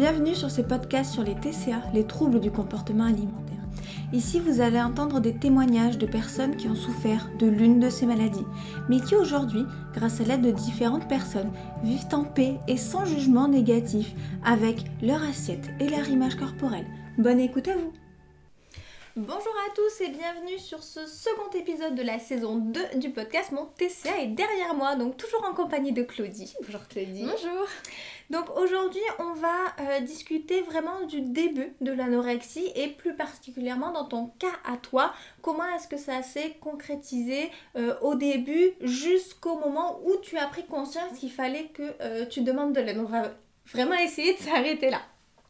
Bienvenue sur ce podcast sur les TCA, les troubles du comportement alimentaire. Ici, vous allez entendre des témoignages de personnes qui ont souffert de l'une de ces maladies, mais qui aujourd'hui, grâce à l'aide de différentes personnes, vivent en paix et sans jugement négatif avec leur assiette et leur image corporelle. Bonne écoute à vous Bonjour à tous et bienvenue sur ce second épisode de la saison 2 du podcast. Mon TCA est derrière moi, donc toujours en compagnie de Claudie. Bonjour Claudie. Bonjour. Donc aujourd'hui, on va euh, discuter vraiment du début de l'anorexie et plus particulièrement dans ton cas à toi, comment est-ce que ça s'est concrétisé euh, au début jusqu'au moment où tu as pris conscience qu'il fallait que euh, tu demandes de l'aide? On va vraiment essayer de s'arrêter là.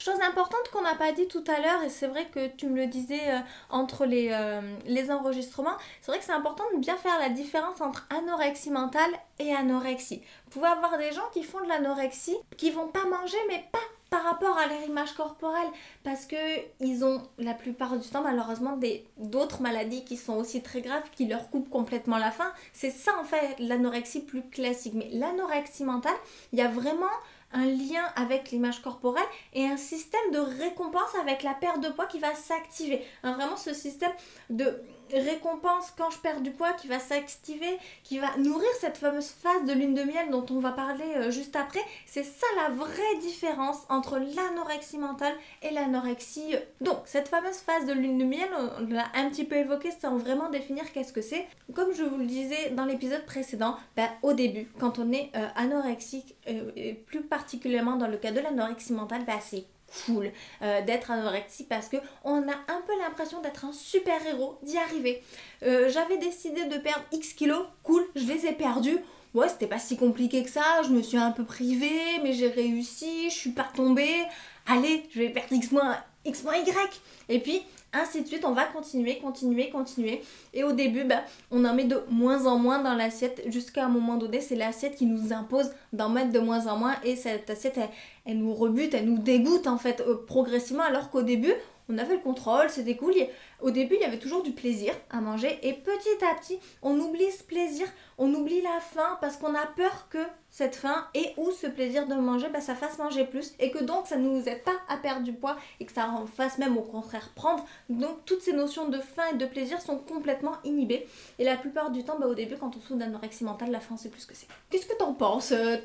Chose importante qu'on n'a pas dit tout à l'heure, et c'est vrai que tu me le disais euh, entre les, euh, les enregistrements, c'est vrai que c'est important de bien faire la différence entre anorexie mentale et anorexie. Vous pouvez avoir des gens qui font de l'anorexie, qui vont pas manger, mais pas par rapport à leur image corporelle, parce que ils ont la plupart du temps malheureusement d'autres maladies qui sont aussi très graves, qui leur coupent complètement la faim. C'est ça en fait l'anorexie plus classique. Mais l'anorexie mentale, il y a vraiment un lien avec l'image corporelle et un système de récompense avec la perte de poids qui va s'activer. Hein, vraiment ce système de récompense quand je perds du poids qui va s'activer, qui va nourrir cette fameuse phase de lune de miel dont on va parler euh, juste après. C'est ça la vraie différence entre l'anorexie mentale et l'anorexie. Donc cette fameuse phase de lune de miel, on l'a un petit peu évoqué sans vraiment définir qu'est-ce que c'est. Comme je vous le disais dans l'épisode précédent, bah, au début, quand on est euh, anorexique, euh, et plus particulièrement dans le cas de l'anorexie mentale, bah, c'est cool euh, d'être anorexique parce que on a un peu l'impression d'être un super héros, d'y arriver. Euh, j'avais décidé de perdre X kilos, cool, je les ai perdus. Ouais, c'était pas si compliqué que ça, je me suis un peu privée, mais j'ai réussi, je suis pas tombée. Allez, je vais perdre X moins, X moins Y. Et puis, ainsi de suite, on va continuer, continuer, continuer. Et au début, bah, on en met de moins en moins dans l'assiette jusqu'à un moment donné, c'est l'assiette qui nous impose d'en mettre de moins en moins et cette assiette, elle, nous rebute, elle nous dégoûte en fait euh, progressivement alors qu'au début, on avait le contrôle, c'était cool. Au début, il y avait toujours du plaisir à manger et petit à petit, on oublie ce plaisir, on oublie la faim parce qu'on a peur que cette faim et ou ce plaisir de manger, bah, ça fasse manger plus et que donc ça ne nous aide pas à perdre du poids et que ça en fasse même au contraire prendre. Donc toutes ces notions de faim et de plaisir sont complètement inhibées et la plupart du temps, bah, au début, quand on souffre d'anorexie mentale, la faim c'est plus ce que c'est. Qu'est-ce que t'en penses euh,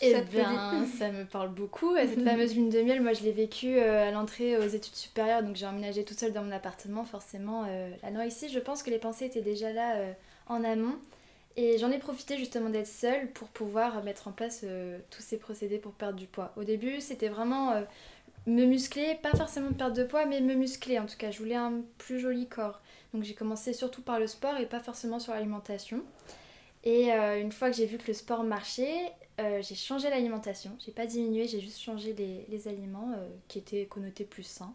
Eh bien, ça me parle beaucoup. Cette fameuse lune de miel, moi je l'ai vécue euh, à l'entrée aux études supérieures, donc j'ai emménagé toute seule dans mon appartement, forcément. Euh, l'anorexie, je pense que les pensées étaient déjà là en amont. Et j'en ai profité justement d'être seule pour pouvoir mettre en place euh, tous ces procédés pour perdre du poids. Au début, c'était vraiment euh, me muscler, pas forcément perdre de poids, mais me muscler en tout cas. Je voulais un plus joli corps. Donc j'ai commencé surtout par le sport et pas forcément sur l'alimentation. Et euh, une fois que j'ai vu que le sport marchait, j'ai changé l'alimentation. J'ai pas diminué, j'ai juste changé les, les aliments qui étaient connotés plus sains.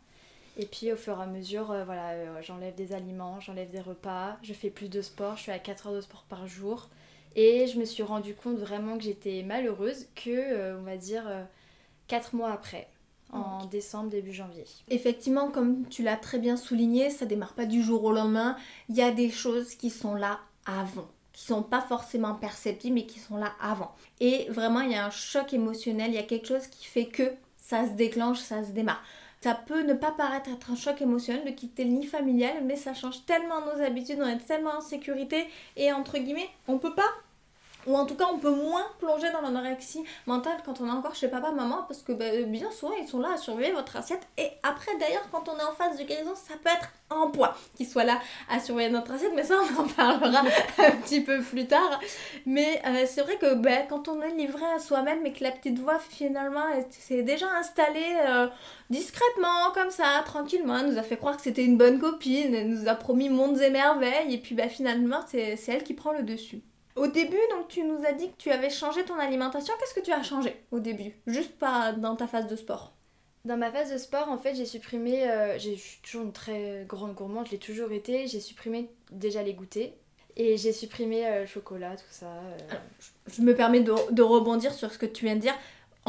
Et puis au fur et à mesure, euh, voilà, euh, j'enlève des aliments, j'enlève des repas, je fais plus de sport, je suis à 4 heures de sport par jour. Et je me suis rendu compte vraiment que j'étais malheureuse que, euh, on va dire, 4 mois après, en décembre, début janvier. Effectivement, comme tu l'as très bien souligné, ça démarre pas du jour au lendemain. Il y a des choses qui sont là avant qui sont pas forcément perceptibles mais qui sont là avant. Et vraiment, il y a un choc émotionnel, il y a quelque chose qui fait que ça se déclenche, ça se démarre. Ça peut ne pas paraître être un choc émotionnel de quitter le nid familial, mais ça change tellement nos habitudes, on est tellement en sécurité et entre guillemets, on peut pas en tout cas, on peut moins plonger dans l'anorexie mentale quand on est encore chez papa, maman, parce que bah, bien souvent, ils sont là à surveiller votre assiette. Et après, d'ailleurs, quand on est en phase de guérison, ça peut être un poids qu'ils soient là à surveiller notre assiette, mais ça, on en parlera un petit peu plus tard. Mais euh, c'est vrai que bah, quand on est livré à soi-même et que la petite voix, finalement, s'est déjà installée euh, discrètement, comme ça, tranquillement, elle nous a fait croire que c'était une bonne copine, elle nous a promis mondes et merveilles, et puis bah, finalement, c'est elle qui prend le dessus. Au début, donc tu nous as dit que tu avais changé ton alimentation. Qu'est-ce que tu as changé au début? Juste pas dans ta phase de sport. Dans ma phase de sport, en fait, j'ai supprimé. Euh, j'ai toujours une très grande gourmande, je l'ai toujours été. J'ai supprimé déjà les goûters. Et j'ai supprimé euh, le chocolat, tout ça. Euh. je me permets de, rebondir sur ce que tu viens de dire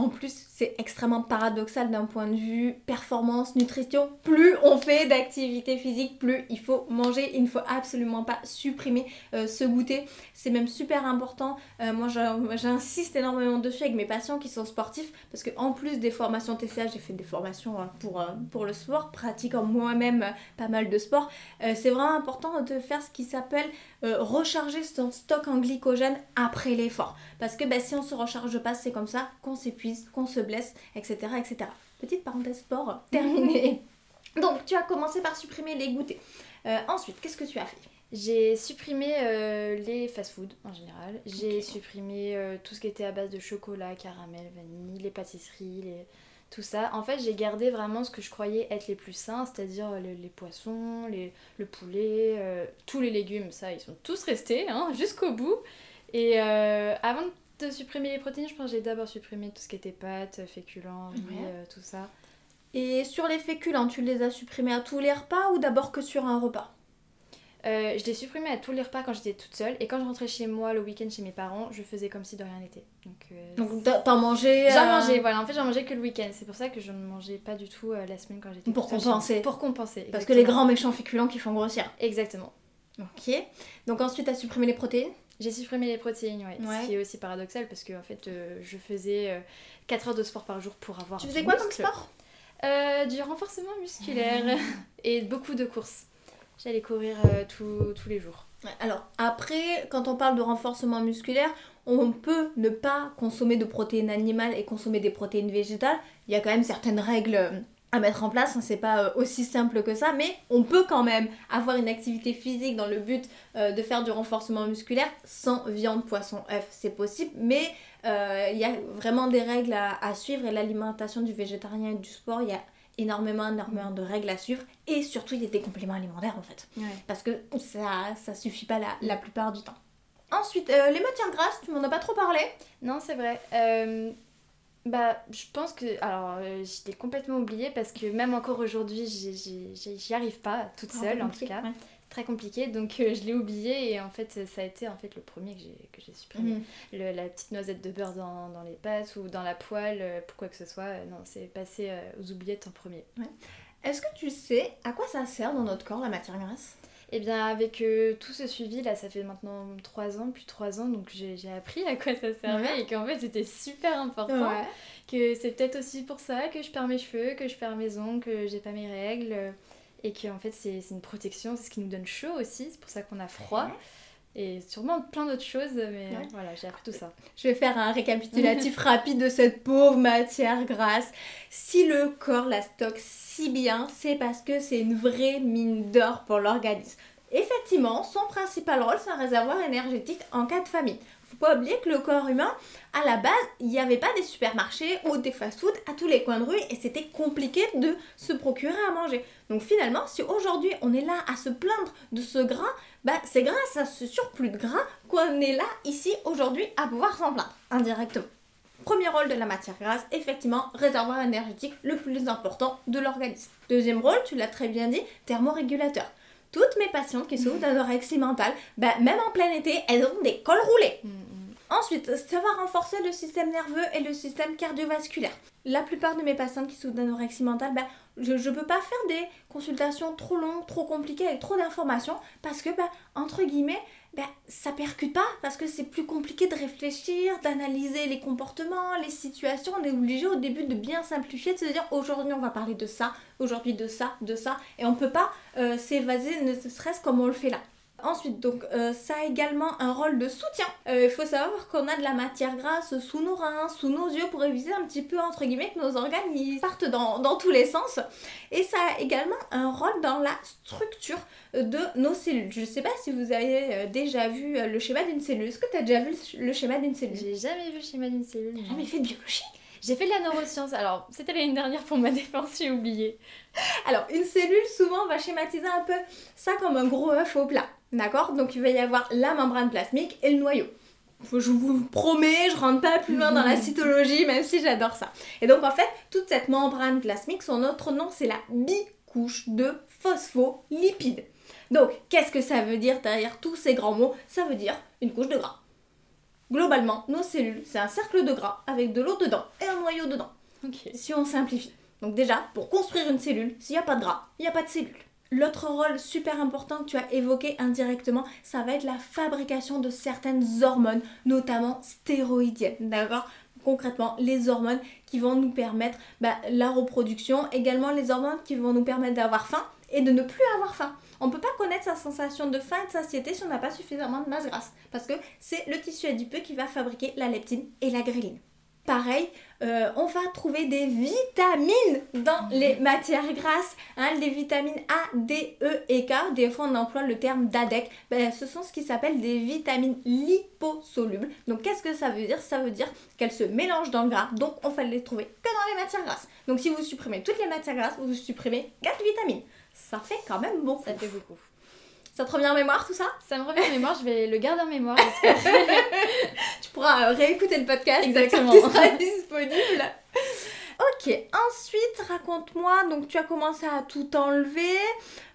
en plus, c'est extrêmement paradoxal d'un point de vue performance, nutrition. Plus on fait d'activité physique, plus il faut manger. Il ne faut absolument pas supprimer euh, ce goûter. C'est même super important. Euh, moi, j'insiste énormément dessus avec mes patients qui sont sportifs parce que en plus des formations TCA, j'ai fait des formations hein, pour, euh, pour le sport, pratiquant moi-même pas mal de sport. c'est vraiment important de faire ce qui s'appelle recharger son stock en glycogène après l'effort. Parce que bah, si on se recharge pas, c'est comme ça qu'on s'épuise, qu'on se blesse, etc., etc. Petite parenthèse sport terminée. Donc tu as commencé par supprimer les goûters. Euh, ensuite, qu'est-ce que tu as fait? J'ai supprimé euh, les fast-food en général. J'ai supprimé euh, tout ce qui était à base de chocolat, caramel, vanille, les pâtisseries, les... tout ça. En fait, j'ai gardé vraiment ce que je croyais être les plus sains, c'est-à-dire les, poissons, les, le poulet, tous les légumes. Ça, ils sont tous restés hein, jusqu'au bout. Et avant de supprimer les protéines, je pense que j'ai d'abord supprimé tout ce qui était pâtes, féculents, tout ça. Et sur les féculents, tu les as supprimés à tous les repas ou d'abord que sur un repas? Euh, je l'ai supprimé à tous les repas quand j'étais toute seule et quand je rentrais chez moi le week-end chez mes parents, je faisais comme si de rien n'était. Donc, euh, t'en mangeais J'en mangeais, voilà. En fait, j'en mangeais que le week-end. C'est pour ça que je ne mangeais pas du tout euh, la semaine quand j'étais Pour compenser. Pour compenser. Parce que les grands méchants féculents qui font grossir. Exactement. Ok. Donc ensuite, t'as supprimé les protéines? J'ai supprimé les protéines, ouais. Ce qui est aussi paradoxal parce que en fait, je faisais 4 heures de sport par jour pour avoir. Tu faisais quoi comme sport? Euh, du renforcement musculaire et beaucoup de courses. J'allais courir euh, tous les jours. Alors après, quand on parle de renforcement musculaire, on peut ne pas consommer de protéines animales et consommer des protéines végétales. Il y a quand même certaines règles euh, à mettre en place, hein, c'est pas aussi simple que ça, mais on peut quand même avoir une activité physique dans le but de faire du renforcement musculaire sans viande, poisson, œuf, c'est possible, mais euh, il y a vraiment des règles à, suivre et l'alimentation du végétarien et du sport, il y a énormément, énormément de règles à suivre et surtout il y a des compléments alimentaires en fait. Parce que ça, ça suffit pas la, plupart du temps. Ensuite, euh, les matières grasses, tu m'en as pas trop parlé Non, c'est vrai. Euh, bah, je pense que. Alors, je l'ai complètement oublié parce que même encore aujourd'hui, j'y arrive pas toute ah, seule en tout cas très compliqué, donc euh, je l'ai oublié et en fait ça a été en fait le premier que j'ai supprimé. Mhm. la petite noisette de beurre dans, dans, les pâtes ou dans la poêle, euh, pour quoi que ce soit, euh, non, c'est passé aux oubliettes en premier. Est-ce que tu sais à quoi ça sert dans notre corps la matière grasse? Eh bien, avec tout ce suivi, là, ça fait maintenant 3 ans, plus 3 ans, donc j'ai appris à quoi ça servait et qu'en fait, c'était super important. Que c'est peut-être aussi pour ça que je perds mes cheveux, que je perds mes ongles, que j'ai pas mes règles et qu'en fait c'est une protection, c'est ce qui nous donne chaud aussi, c'est pour ça qu'on a froid. Et sûrement plein d'autres choses, mais voilà, j'ai appris tout ça. Je vais faire un récapitulatif rapide de cette pauvre matière grasse. Si le corps la stocke si bien, c'est parce que c'est une vraie mine d'or pour l'organisme. Effectivement, son principal rôle, c'est un réservoir énergétique en cas de famine faut pas oublier que le corps humain, à la base, il n'y avait pas des supermarchés ou des fast-food à tous les coins de rue et c'était compliqué de se procurer à manger. Donc finalement, si aujourd'hui on est là à se plaindre de ce gras, bah, c'est grâce à ce surplus de gras qu'on est là ici aujourd'hui à pouvoir s'en plaindre indirectement. Premier rôle de la matière grasse, effectivement, réservoir énergétique le plus important de l'organisme. Deuxième rôle, tu l'as très bien dit, thermorégulateur toutes mes patientes qui souffrent d'anorexie mentale, bah, même en plein été, elles ont des cols roulés. Mm, mm. Ensuite, ça va renforcer le système nerveux et le système cardiovasculaire. La plupart de mes patientes qui souffrent d'anorexie mentale, bah, je ne peux pas faire des consultations trop longues, trop compliquées, avec trop d'informations, parce que, bah, entre guillemets, ben, ça percute pas parce que c'est plus compliqué de réfléchir, d'analyser les comportements, les situations. On est obligé au début de bien simplifier, de se dire aujourd'hui on va parler de ça, aujourd'hui de ça, de ça, et on peut pas euh, s'évaser ne serait-ce comme on le fait là. Ensuite, donc, euh, ça a également un rôle de soutien. Euh, il faut savoir qu'on a de la matière grasse sous nos reins, sous nos yeux, pour éviter un petit peu, entre guillemets, que nos organes ils partent dans, dans tous les sens. Et ça a également un rôle dans la structure de nos cellules. Je ne sais pas si vous avez euh, déjà vu le schéma d'une cellule. Est-ce que tu as déjà vu le schéma d'une cellule? J'ai jamais vu le schéma d'une cellule. J'ai jamais fait de biologie j'ai fait de la neuroscience, alors c'était l'année dernière pour ma défense, j'ai oublié. Alors, une cellule, souvent, va schématiser un peu ça comme un gros œuf au plat. D'accord Donc il va y avoir la membrane plasmique et le noyau. Je vous promets, je rentre pas plus loin dans la cytologie, même si j'adore ça. Et donc en fait, toute cette membrane plasmique, son autre nom, c'est la bicouche de phospholipides. Donc, qu'est-ce que ça veut dire derrière tous ces grands mots? Ça veut dire une couche de gras. Globalement, nos cellules, c'est un cercle de gras avec de l'eau dedans et un noyau dedans. Si on simplifie. Donc déjà, pour construire une cellule, s'il n'y a pas de gras, il n'y a pas de cellule. L'autre rôle super important que tu as évoqué indirectement, ça va être la fabrication de certaines hormones, notamment stéroïdiennes, d'accord? Concrètement, les hormones qui vont nous permettre bah, la reproduction, également les hormones qui vont nous permettre d'avoir faim et de ne plus avoir faim. On ne peut pas connaître sa sensation de faim et de satiété si on n'a pas suffisamment de masse grasse, parce que c'est le tissu adipeux qui va fabriquer la leptine et la gréline. Pareil, euh, on va trouver des vitamines dans les matières grasses, hein, les vitamines A, D, E et K. Des fois, on emploie le terme d'ADEC. Ben, ce sont ce qui s'appelle des vitamines liposolubles. Donc, qu'est-ce que ça veut dire? Ça veut dire qu'elles se mélangent dans le gras. Donc, on va les trouver que dans les matières grasses. Donc, si vous supprimez toutes les matières grasses, vous supprimez 4 vitamines. Ça fait quand même beaucoup. Ça fait beaucoup. Ça te revient en mémoire tout ça? Ça me revient en mémoire, je vais le garder en mémoire. Tu pourras euh, réécouter le podcast Exactement. il sera disponible. Ok, ensuite raconte-moi, donc tu as commencé à tout enlever.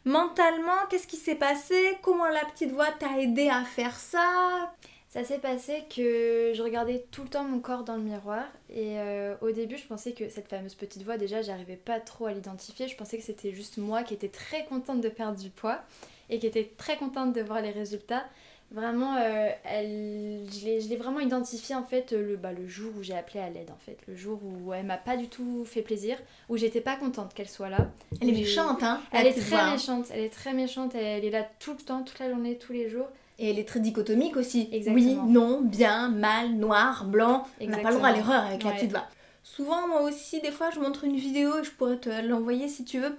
Mentalement, qu'est-ce qui s'est passé? Comment la petite voix t'a aidé à faire ça? Ça s'est passé que je regardais tout le temps mon corps dans le miroir et euh, au début je pensais que cette fameuse petite voix déjà j'arrivais pas trop à l'identifier, je pensais que c'était juste moi qui étais très contente de perdre du poids et qui était très contente de voir les résultats. Vraiment, euh, elle, je l'ai vraiment identifié en fait le, bah, le jour où j'ai appelé à l'aide en fait, le jour où elle m'a pas du tout fait plaisir, où j'étais pas contente qu'elle soit là. Elle est méchante, hein Elle est très hein. méchante, elle est très méchante, elle est là tout le temps, toute la journée, tous les jours. Et elle est très dichotomique aussi. Exactement. Oui, non, bien, mal, noir, blanc. On n'a pas le droit à Exactement. l'erreur avec la petite voix. Souvent, moi aussi, des fois, je montre une vidéo et je pourrais te l'envoyer si tu veux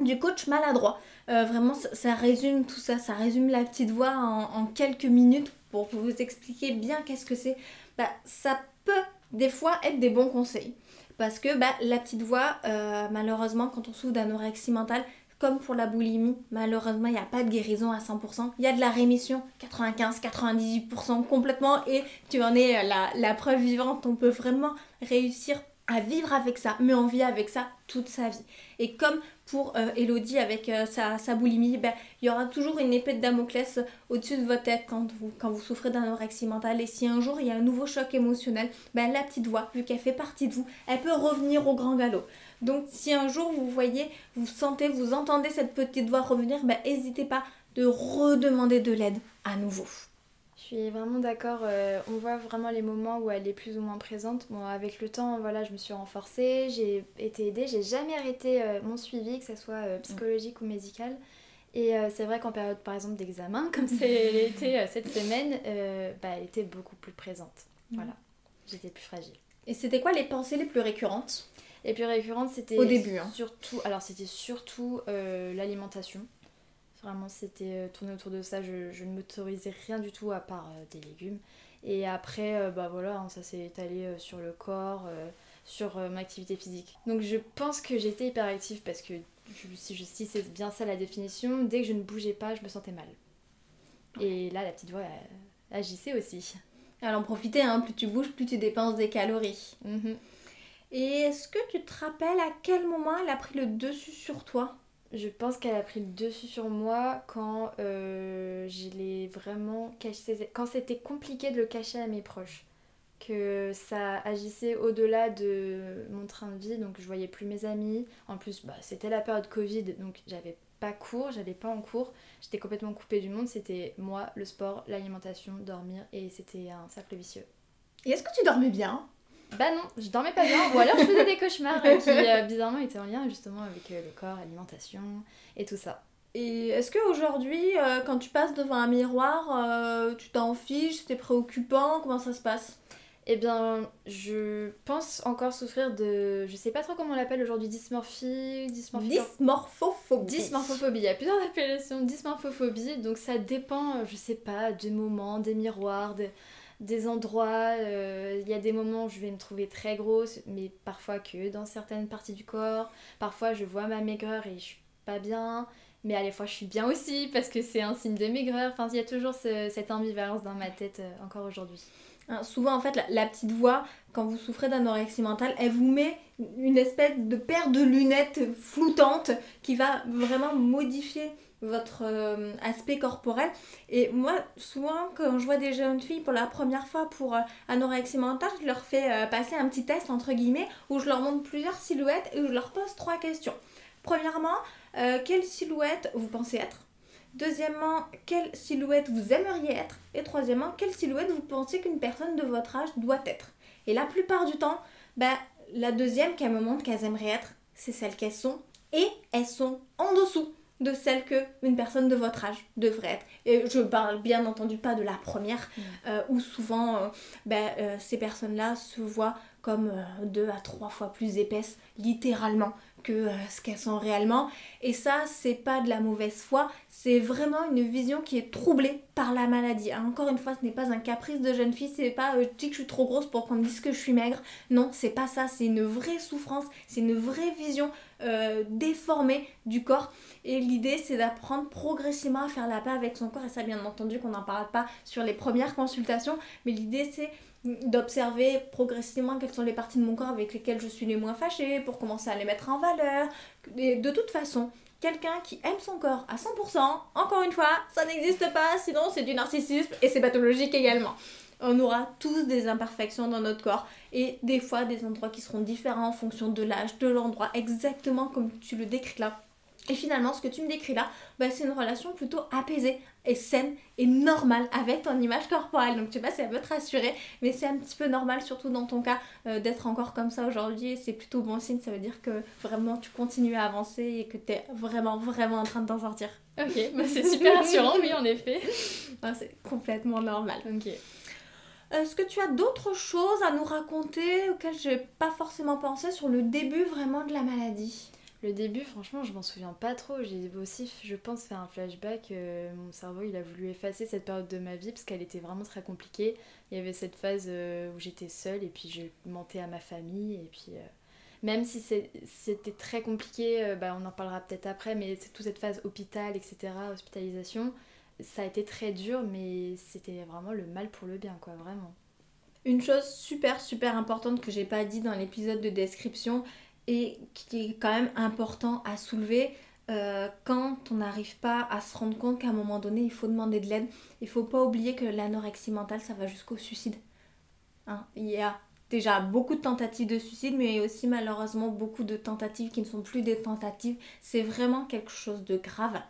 du coach maladroit. Euh, vraiment, ça, résume tout ça, ça résume la petite voix en, quelques minutes pour vous expliquer bien qu'est-ce que c'est. Bah, ça peut des fois être des bons conseils. Parce que bah, la petite voix, euh, malheureusement, quand on souffre d'anorexie mentale, comme pour la boulimie, malheureusement, il n'y a pas de guérison à 100%. Il y a de la rémission, 95-98% complètement, et tu en es euh, la preuve vivante. On peut vraiment réussir à vivre avec ça, mais on vit avec ça toute sa vie. Et comme pour euh, Elodie avec euh, sa, sa boulimie, ben, il y aura toujours une épée de Damoclès au-dessus de votre tête quand vous, quand vous souffrez d'anorexie mentale. Et si un jour il y a un nouveau choc émotionnel, ben, la petite voix, vu qu'elle fait partie de vous, elle peut revenir au grand galop. Donc si un jour vous voyez, vous sentez, vous entendez cette petite voix revenir, ben, n'hésitez pas de redemander de l'aide à nouveau. Je suis vraiment d'accord. euh, on voit vraiment les moments où elle est plus ou moins présente. Bon, avec le temps, voilà, je me suis renforcée, j'ai été aidée, j'ai jamais arrêté euh, mon suivi, que ce soit euh, psychologique ou médical. Et c'est vrai qu'en période, par exemple, d'examen, comme c'est été euh, cette semaine, bah, elle était beaucoup plus présente. Voilà, j'étais plus fragile. Et c'était quoi les pensées les plus récurrentes? Les plus récurrentes, c'était Au début, hein. surtout, alors c'était surtout l'alimentation. Vraiment, c'était euh, tourné autour de ça. Je, je ne m'autorisais rien du tout à part euh, des légumes. Et après, euh, bah voilà, hein, ça s'est étalé sur le corps, sur ma activité physique. Donc je pense que j'étais hyperactive parce que si, je, si c'est bien ça la définition, dès que je ne bougeais pas, je me sentais mal. Et là, la petite voix agissait aussi. Alors en profiter, hein, plus tu bouges, plus tu dépenses des calories. Mhm. Et est-ce que tu te rappelles à quel moment elle a pris le dessus sur toi? Je pense qu'elle a pris le dessus sur moi quand euh, vraiment caché. Quand c'était compliqué de le cacher à mes proches. Que ça agissait au-delà de mon train de vie, donc je voyais plus mes amis. En plus, bah, c'était la période Covid, donc j'avais pas cours, j'allais pas en cours. J'étais complètement coupée du monde. C'était moi, le sport, l'alimentation, dormir, et c'était un cercle vicieux. Et est-ce que tu dormais bien? Bah non, je dormais pas bien, ou alors je faisais des cauchemars qui euh, bizarrement étaient en lien justement avec euh, le corps, l'alimentation et tout ça. Et est-ce qu'aujourd'hui, euh, quand tu passes devant un miroir, euh, tu t'en fiches, c'est préoccupant Comment ça se passe? Eh bien, je pense encore souffrir de. Je sais pas trop comment on l'appelle aujourd'hui, dysmorphie, dysmorphie. Dysmorphophobie. Dysmorphophobie, il y a plusieurs appellations, dysmorphophobie, donc ça dépend, je sais pas, des moments, des miroirs, des, des endroits. euh, Il y a des moments où je vais me trouver très grosse, mais parfois que dans certaines parties du corps. Parfois je vois ma maigreur et je suis pas bien, mais à la fois je suis bien aussi parce que c'est un signe de maigreur. Enfin, il y a toujours ce- cette ambivalence dans ma tête euh, encore aujourd'hui. Hein, souvent, en fait, la, la petite voix, quand vous souffrez d'anorexie mentale, elle vous met une espèce de paire de lunettes floutantes qui va vraiment modifier votre euh, aspect corporel. Et moi, souvent, quand je vois des jeunes filles pour la première fois pour euh, anorexie mentale, je leur fais euh, passer un petit test, entre guillemets, où je leur montre plusieurs silhouettes et où je leur pose trois questions. Premièrement, quelle silhouette vous pensez être? Deuxièmement, quelle silhouette vous aimeriez être? Et troisièmement, quelle silhouette vous pensez qu'une personne de votre âge doit être? Et la plupart du temps, bah, la deuxième qu'elles me montrent qu'elles aimeraient être, c'est celle qu'elles sont. Et elles sont en dessous de celle que une personne de votre âge devrait être. Et je parle bien entendu pas de la première, mm. euh, où souvent euh, ben, euh, ces personnes-là se voient comme deux à trois fois plus épaisses, littéralement, que ce qu'elles sont réellement. Et ça, c'est pas de la mauvaise foi, c'est vraiment une vision qui est troublée par la maladie. Hein, encore une fois, ce n'est pas un caprice de jeune fille, c'est pas je dis que je suis trop grosse pour qu'on me dise que je suis maigre. Non, c'est pas ça, c'est une vraie souffrance, c'est une vraie vision déformée du corps. Et l'idée, c'est d'apprendre progressivement à faire la paix avec son corps. Et ça, bien entendu, qu'on n'en parle pas sur les premières consultations. Mais l'idée, c'est d'observer progressivement quelles sont les parties de mon corps avec lesquelles je suis les moins fâchée, pour commencer à les mettre en valeur. De toute façon, quelqu'un qui aime son corps à 100%, encore une fois, ça n'existe pas, sinon c'est du narcissisme et c'est pathologique également. On aura tous des imperfections dans notre corps et des fois des endroits qui seront différents en fonction de l'âge, de l'endroit, exactement comme tu le décris là. Et finalement, ce que tu me décris là, bah, c'est une relation plutôt apaisée et saine et normale avec ton image corporelle. Donc tu vois, ça veut te rassurer, mais c'est un petit peu normal, surtout dans ton cas, euh, d'être encore comme ça aujourd'hui. C'est plutôt bon signe, ça veut dire que vraiment tu continues à avancer et que tu es vraiment, vraiment en train de t'en sortir. Ok, bah, c'est super rassurant, oui, en effet. Ah, c'est complètement normal. Ok. Est-ce que tu as d'autres choses à nous raconter auxquelles je n'ai pas forcément pensé sur le début vraiment de la maladie? Le début, franchement, je m'en souviens pas trop. J'ai aussi, je pense, faire un flashback. Euh, mon cerveau, il a voulu effacer cette période de ma vie parce qu'elle était vraiment très compliquée. Il y avait cette phase euh, où j'étais seule et puis je mentais à ma famille. Et puis, euh, même si c'était très compliqué, bah, on en parlera peut-être après, mais toute cette phase hôpital, etc., hospitalisation, ça a été très dur, mais c'était vraiment le mal pour le bien, quoi, vraiment. Une chose super super importante que j'ai pas dit dans l'épisode de description, et qui est quand même important à soulever euh, quand on n'arrive pas à se rendre compte qu'à un moment donné, il faut demander de l'aide. Il faut pas oublier que l'anorexie mentale, ça va jusqu'au suicide. Hein, il y a déjà beaucoup de tentatives de suicide, mais aussi malheureusement beaucoup de tentatives qui ne sont plus des tentatives. C'est vraiment quelque chose de grave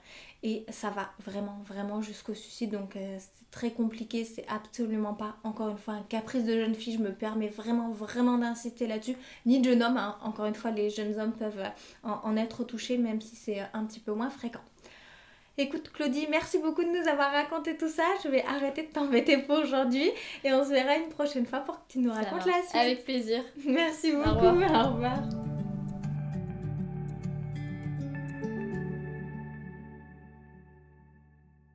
et ça va vraiment, vraiment jusqu'au suicide. Donc euh, c'est très compliqué, c'est absolument pas, encore une fois, un caprice de jeune fille. Je me permets vraiment, vraiment d'insister là-dessus. Ni de jeune homme, hein. encore une fois, les jeunes hommes peuvent euh, en être touchés, même si c'est un petit peu moins fréquent. Écoute Claudie, merci beaucoup de nous avoir raconté tout ça. Je vais arrêter de t'embêter pour aujourd'hui et on se verra une prochaine fois pour que tu nous racontes la suite. Avec plaisir. Merci beaucoup. Au revoir.